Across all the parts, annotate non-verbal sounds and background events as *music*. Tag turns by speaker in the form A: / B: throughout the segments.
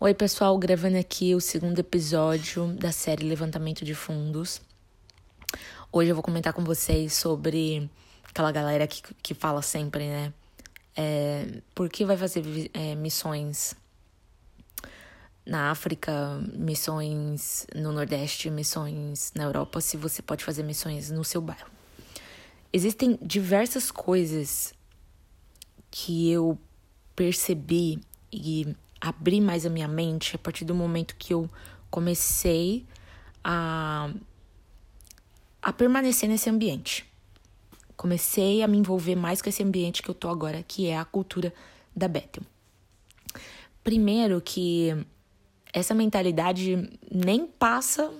A: Oi, pessoal, gravando aqui o segundo episódio da série Levantamento de Fundos. Hoje eu vou comentar com vocês sobre aquela galera que, que fala sempre, né? É, por que vai fazer é, missões na África, missões no Nordeste, missões na Europa, se você pode fazer missões no seu bairro? Existem diversas coisas que eu percebi e abrir mais a minha mente a partir do momento que eu comecei a, a permanecer nesse ambiente. Comecei a me envolver mais com esse ambiente que eu tô agora, que é a cultura da Bethel. Primeiro que essa mentalidade nem passa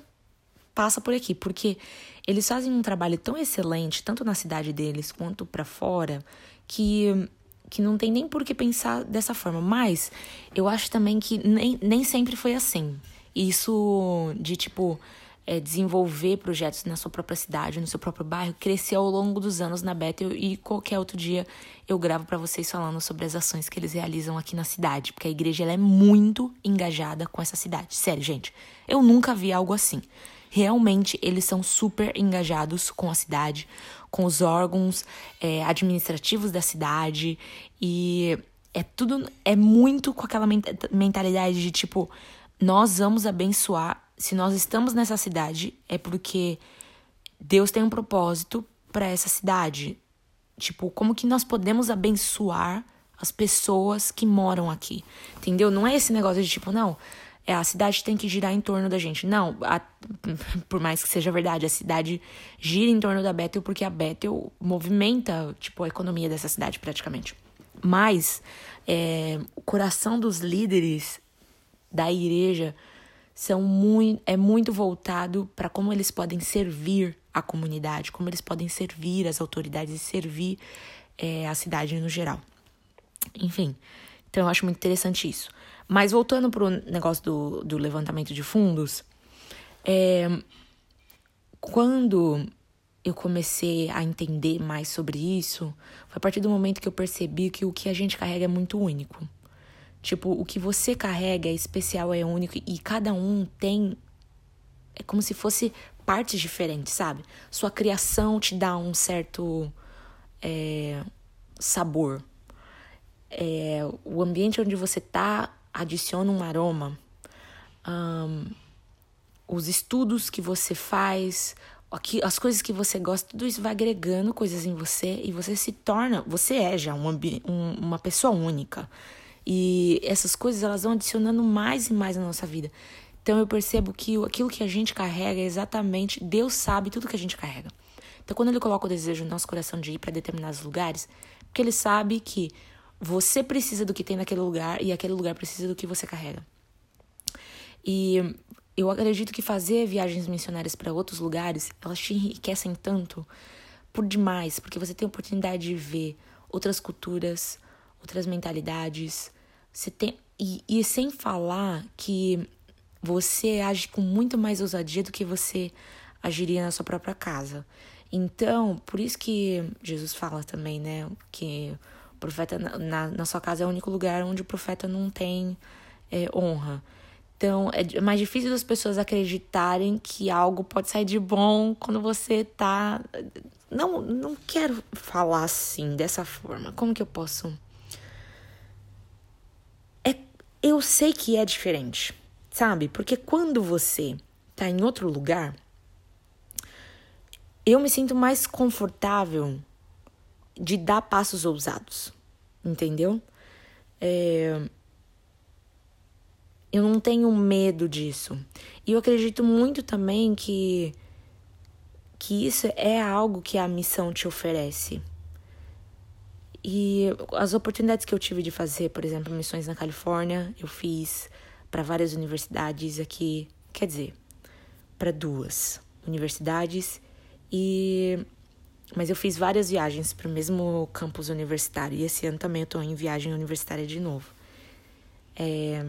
A: passa por aqui, porque eles fazem um trabalho tão excelente, tanto na cidade deles quanto para fora, que que não tem nem por que pensar dessa forma. Mas eu acho também que nem, nem sempre foi assim. Isso de, tipo, é, desenvolver projetos na sua própria cidade, no seu próprio bairro, cresceu ao longo dos anos na Bethel e qualquer outro dia eu gravo para vocês falando sobre as ações que eles realizam aqui na cidade, porque a igreja ela é muito engajada com essa cidade. Sério, gente, eu nunca vi algo assim. Realmente eles são super engajados com a cidade, com os órgãos é, administrativos da cidade. E é tudo é muito com aquela mentalidade de tipo nós vamos abençoar. Se nós estamos nessa cidade é porque Deus tem um propósito para essa cidade. Tipo como que nós podemos abençoar as pessoas que moram aqui? Entendeu? Não é esse negócio de tipo não é, a cidade tem que girar em torno da gente. Não, a, *laughs* por mais que seja verdade, a cidade gira em torno da Bethel porque a Bethel movimenta, tipo, a economia dessa cidade praticamente. Mas é, o coração dos líderes da igreja são muito, é muito voltado para como eles podem servir a comunidade, como eles podem servir as autoridades e servir é, a cidade no geral. Enfim, então eu acho muito interessante isso. Mas voltando para o negócio do, do levantamento de fundos, é, quando eu comecei a entender mais sobre isso, foi a partir do momento que eu percebi que o que a gente carrega é muito único. Tipo, o que você carrega é especial, é único e cada um tem. É como se fosse partes diferentes, sabe? Sua criação te dá um certo é, sabor. É, o ambiente onde você tá adiciona um aroma. Um, os estudos que você faz, as coisas que você gosta, tudo isso vai agregando coisas em você e você se torna, você é já um, um, uma pessoa única. E essas coisas elas vão adicionando mais e mais na nossa vida. Então eu percebo que aquilo que a gente carrega é exatamente Deus sabe tudo que a gente carrega. Então quando ele coloca o desejo no nosso coração de ir para determinados lugares, porque ele sabe que você precisa do que tem naquele lugar e aquele lugar precisa do que você carrega. E eu acredito que fazer viagens missionárias para outros lugares, elas te enriquecem tanto por demais, porque você tem a oportunidade de ver outras culturas, outras mentalidades. Você tem e, e sem falar que você age com muito mais ousadia do que você agiria na sua própria casa. Então, por isso que Jesus fala também, né, que profeta na, na sua casa é o único lugar onde o profeta não tem é, honra. Então, é mais difícil das pessoas acreditarem que algo pode sair de bom quando você tá. Não, não quero falar assim, dessa forma. Como que eu posso. É, eu sei que é diferente, sabe? Porque quando você tá em outro lugar, eu me sinto mais confortável de dar passos ousados, entendeu? É... Eu não tenho medo disso. E eu acredito muito também que, que isso é algo que a missão te oferece. E as oportunidades que eu tive de fazer, por exemplo, missões na Califórnia, eu fiz para várias universidades aqui, quer dizer, para duas universidades e mas eu fiz várias viagens para o mesmo campus universitário. E esse ano também eu estou em viagem universitária de novo. É...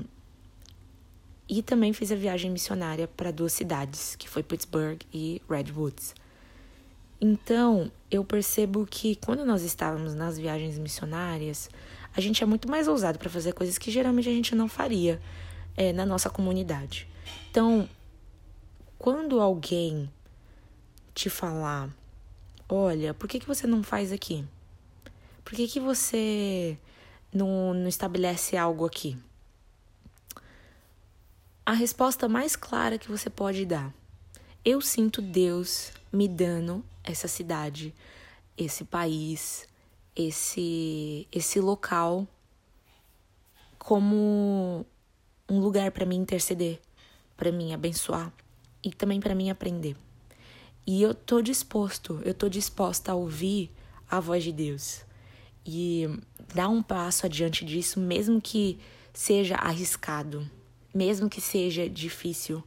A: E também fiz a viagem missionária para duas cidades, que foi Pittsburgh e Redwoods. Então, eu percebo que quando nós estávamos nas viagens missionárias, a gente é muito mais ousado para fazer coisas que geralmente a gente não faria. é, na nossa comunidade. Então, quando alguém te falar, olha, por que, que você não faz aqui? Por que, que você não, não estabelece algo aqui? A resposta mais clara que você pode dar. Eu sinto Deus me dando essa cidade, esse país, esse esse local como um lugar para mim interceder, para mim abençoar e também para mim aprender. E eu tô disposto, eu tô disposta a ouvir a voz de Deus e dar um passo adiante disso, mesmo que seja arriscado, mesmo que seja difícil,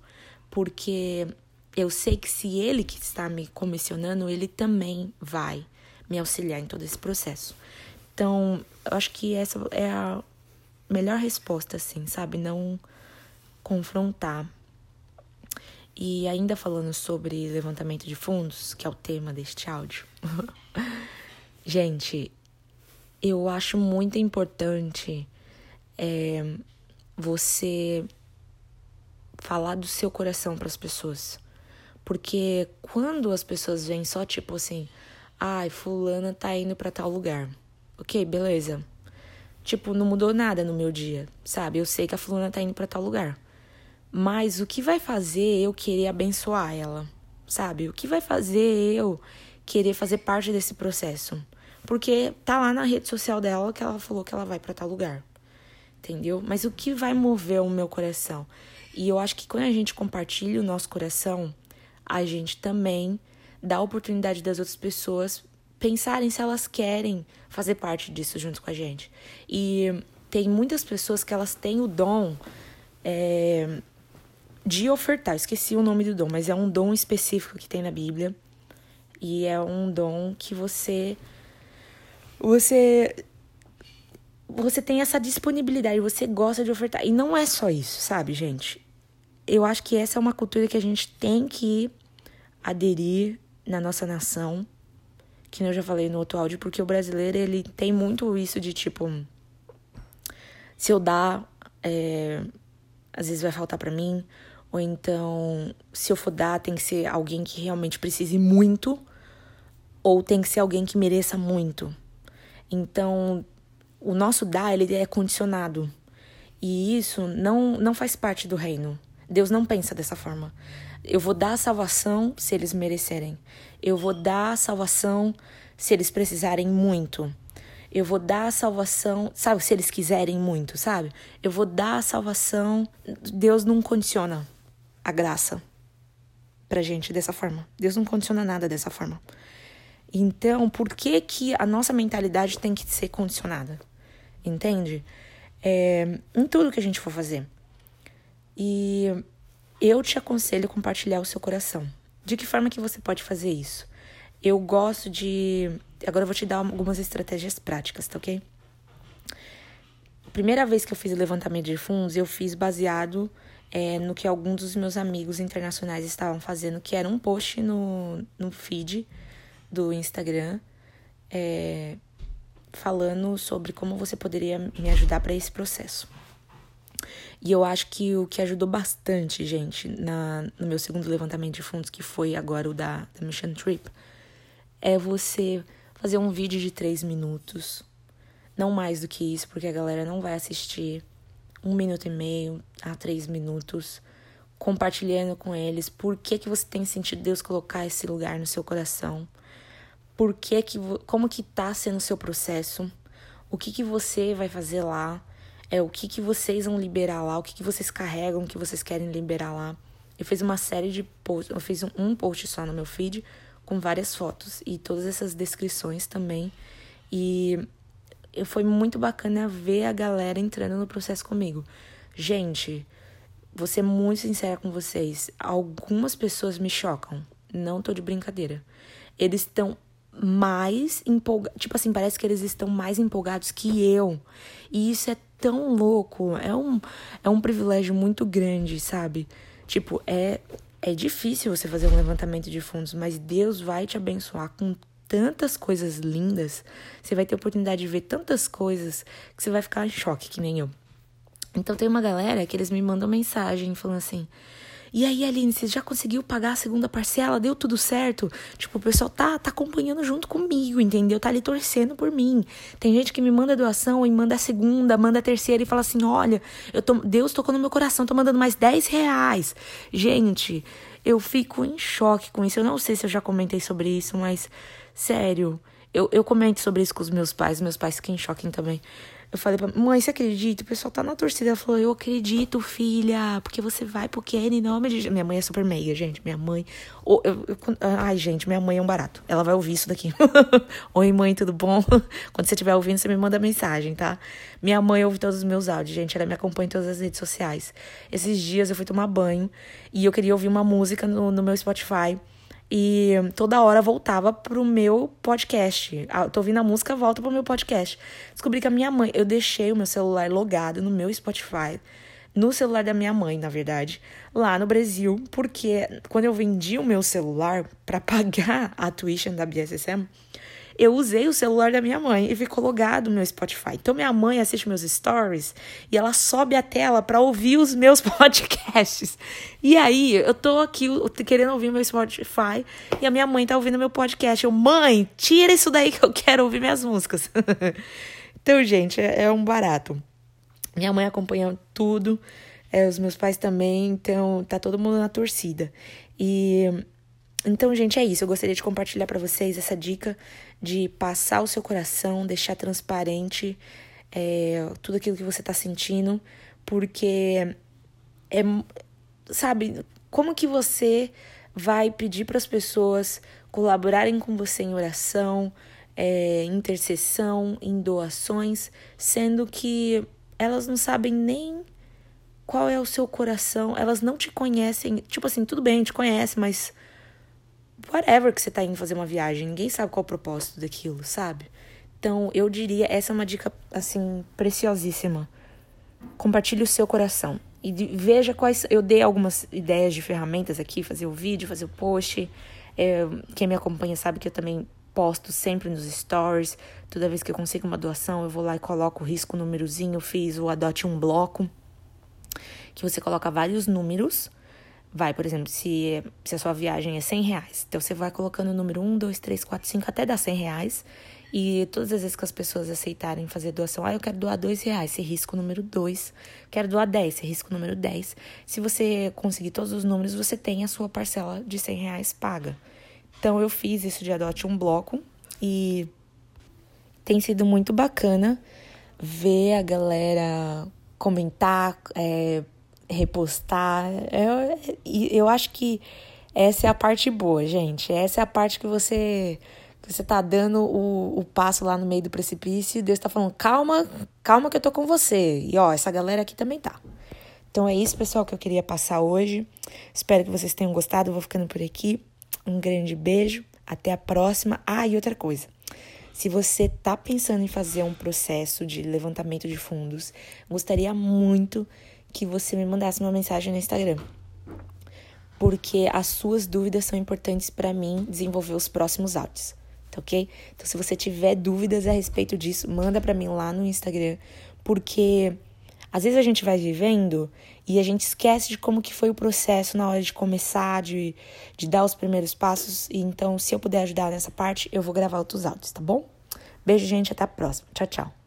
A: porque eu sei que se ele que está me comissionando, ele também vai me auxiliar em todo esse processo. Então, eu acho que essa é a melhor resposta, assim, sabe? Não confrontar. E ainda falando sobre levantamento de fundos, que é o tema deste áudio. *laughs* Gente, eu acho muito importante é, você falar do seu coração para as pessoas. Porque quando as pessoas vêm só tipo assim, ai, fulana tá indo para tal lugar. OK, beleza. Tipo, não mudou nada no meu dia, sabe? Eu sei que a fulana tá indo para tal lugar. Mas o que vai fazer eu querer abençoar ela? Sabe? O que vai fazer eu querer fazer parte desse processo? Porque tá lá na rede social dela que ela falou que ela vai para tal lugar. Entendeu? Mas o que vai mover o meu coração? E eu acho que quando a gente compartilha o nosso coração, a gente também dá a oportunidade das outras pessoas pensarem se elas querem fazer parte disso junto com a gente. E tem muitas pessoas que elas têm o dom é, de ofertar. esqueci o nome do dom, mas é um dom específico que tem na Bíblia. E é um dom que você você você tem essa disponibilidade, você gosta de ofertar. E não é só isso, sabe, gente? Eu acho que essa é uma cultura que a gente tem que aderir na nossa nação, que eu já falei no outro áudio, porque o brasileiro ele tem muito isso de tipo se eu dar, é, às vezes vai faltar para mim, ou então se eu for dar tem que ser alguém que realmente precise muito, ou tem que ser alguém que mereça muito. Então, o nosso dar, ele é condicionado. E isso não, não faz parte do reino. Deus não pensa dessa forma. Eu vou dar a salvação se eles merecerem. Eu vou dar a salvação se eles precisarem muito. Eu vou dar a salvação, sabe, se eles quiserem muito, sabe? Eu vou dar a salvação. Deus não condiciona a graça pra gente dessa forma. Deus não condiciona nada dessa forma. Então, por que, que a nossa mentalidade tem que ser condicionada? Entende? É, em tudo que a gente for fazer. E eu te aconselho a compartilhar o seu coração. De que forma que você pode fazer isso? Eu gosto de. Agora eu vou te dar algumas estratégias práticas, tá ok? Primeira vez que eu fiz o levantamento de fundos, eu fiz baseado é, no que alguns dos meus amigos internacionais estavam fazendo, que era um post no, no feed do Instagram é, falando sobre como você poderia me ajudar para esse processo. E eu acho que o que ajudou bastante, gente, na, no meu segundo levantamento de fundos, que foi agora o da, da Mission Trip, é você fazer um vídeo de três minutos. Não mais do que isso, porque a galera não vai assistir um minuto e meio a três minutos, compartilhando com eles por que, que você tem sentido Deus colocar esse lugar no seu coração por que que, como que tá sendo o seu processo, o que que você vai fazer lá, é o que que vocês vão liberar lá, o que que vocês carregam, o que vocês querem liberar lá. Eu fiz uma série de posts, eu fiz um post só no meu feed com várias fotos e todas essas descrições também. E foi muito bacana ver a galera entrando no processo comigo. Gente, vou ser muito sincera com vocês. Algumas pessoas me chocam. Não tô de brincadeira. Eles estão mais empolgados. Tipo assim, parece que eles estão mais empolgados que eu. E isso é tão louco. É um, é um privilégio muito grande, sabe? Tipo, é, é difícil você fazer um levantamento de fundos, mas Deus vai te abençoar com tantas coisas lindas. Você vai ter oportunidade de ver tantas coisas que você vai ficar em choque, que nem eu. Então tem uma galera que eles me mandam mensagem falando assim: e aí, Aline, você já conseguiu pagar a segunda parcela? Deu tudo certo? Tipo, o pessoal tá, tá acompanhando junto comigo, entendeu? Tá ali torcendo por mim. Tem gente que me manda doação e manda a segunda, manda a terceira e fala assim: olha, eu tô, Deus tocou no meu coração, tô mandando mais 10 reais. Gente, eu fico em choque com isso. Eu não sei se eu já comentei sobre isso, mas sério. Eu, eu comento sobre isso com os meus pais, meus pais ficam em choque também. Eu falei pra mãe, você acredita? O pessoal tá na torcida. Ela falou, eu acredito, filha, porque você vai pro Kenny em nome de. Minha mãe é super meiga, gente. Minha mãe. Oh, eu, eu, ai, gente, minha mãe é um barato. Ela vai ouvir isso daqui. *laughs* Oi, mãe, tudo bom? *laughs* Quando você estiver ouvindo, você me manda mensagem, tá? Minha mãe ouve todos os meus áudios, gente. Ela me acompanha em todas as redes sociais. Esses dias eu fui tomar banho e eu queria ouvir uma música no, no meu Spotify. E toda hora voltava pro meu podcast. Ah, tô ouvindo a música, volta pro meu podcast. Descobri que a minha mãe, eu deixei o meu celular logado no meu Spotify, no celular da minha mãe, na verdade, lá no Brasil, porque quando eu vendi o meu celular para *laughs* pagar a tuition da BSSM, eu usei o celular da minha mãe e ficou logado no meu Spotify. Então minha mãe assiste meus stories e ela sobe a tela para ouvir os meus *laughs* podcasts. E aí, eu tô aqui querendo ouvir meu Spotify e a minha mãe tá ouvindo meu podcast. Eu, mãe, tira isso daí que eu quero ouvir minhas músicas. *laughs* então, gente, é, é um barato. Minha mãe acompanha tudo, é, os meus pais também, então tá todo mundo na torcida. E então, gente, é isso. Eu gostaria de compartilhar para vocês essa dica de passar o seu coração, deixar transparente é, tudo aquilo que você tá sentindo, porque é, sabe, como que você vai pedir para as pessoas colaborarem com você em oração, é, intercessão, em doações, sendo que elas não sabem nem qual é o seu coração, elas não te conhecem. Tipo assim, tudo bem, te conhece, mas whatever que você tá indo fazer uma viagem, ninguém sabe qual é o propósito daquilo, sabe? Então, eu diria, essa é uma dica, assim, preciosíssima. Compartilhe o seu coração. E veja quais. Eu dei algumas ideias de ferramentas aqui, fazer o vídeo, fazer o post. É, quem me acompanha sabe que eu também posto sempre nos stories. Toda vez que eu consigo uma doação, eu vou lá e coloco o risco númerozinho. Fiz o adote um bloco. Que você coloca vários números Vai, por exemplo, se, se a sua viagem é 100 reais. Então, você vai colocando o número 1, 2, 3, 4, 5, até dar 100 reais. E todas as vezes que as pessoas aceitarem fazer doação, ah, eu quero doar 2 reais, você risca o número 2. Quero doar 10, você risca o número 10. Se você conseguir todos os números, você tem a sua parcela de 100 reais paga. Então, eu fiz isso de adote um bloco e tem sido muito bacana ver a galera comentar, é, repostar. Eu, eu acho que essa é a parte boa, gente. Essa é a parte que você que você tá dando o, o passo lá no meio do precipício e Deus tá falando, calma, calma que eu tô com você. E ó, essa galera aqui também tá. Então é isso, pessoal, que eu queria passar hoje. Espero que vocês tenham gostado. Eu vou ficando por aqui. Um grande beijo. Até a próxima. Ah, e outra coisa. Se você tá pensando em fazer um processo de levantamento de fundos, gostaria muito que você me mandasse uma mensagem no Instagram. Porque as suas dúvidas são importantes para mim desenvolver os próximos áudios, tá ok? Então, se você tiver dúvidas a respeito disso, manda para mim lá no Instagram, porque às vezes a gente vai vivendo e a gente esquece de como que foi o processo na hora de começar, de, de dar os primeiros passos. E então, se eu puder ajudar nessa parte, eu vou gravar outros áudios, tá bom? Beijo, gente, até a próxima. Tchau, tchau.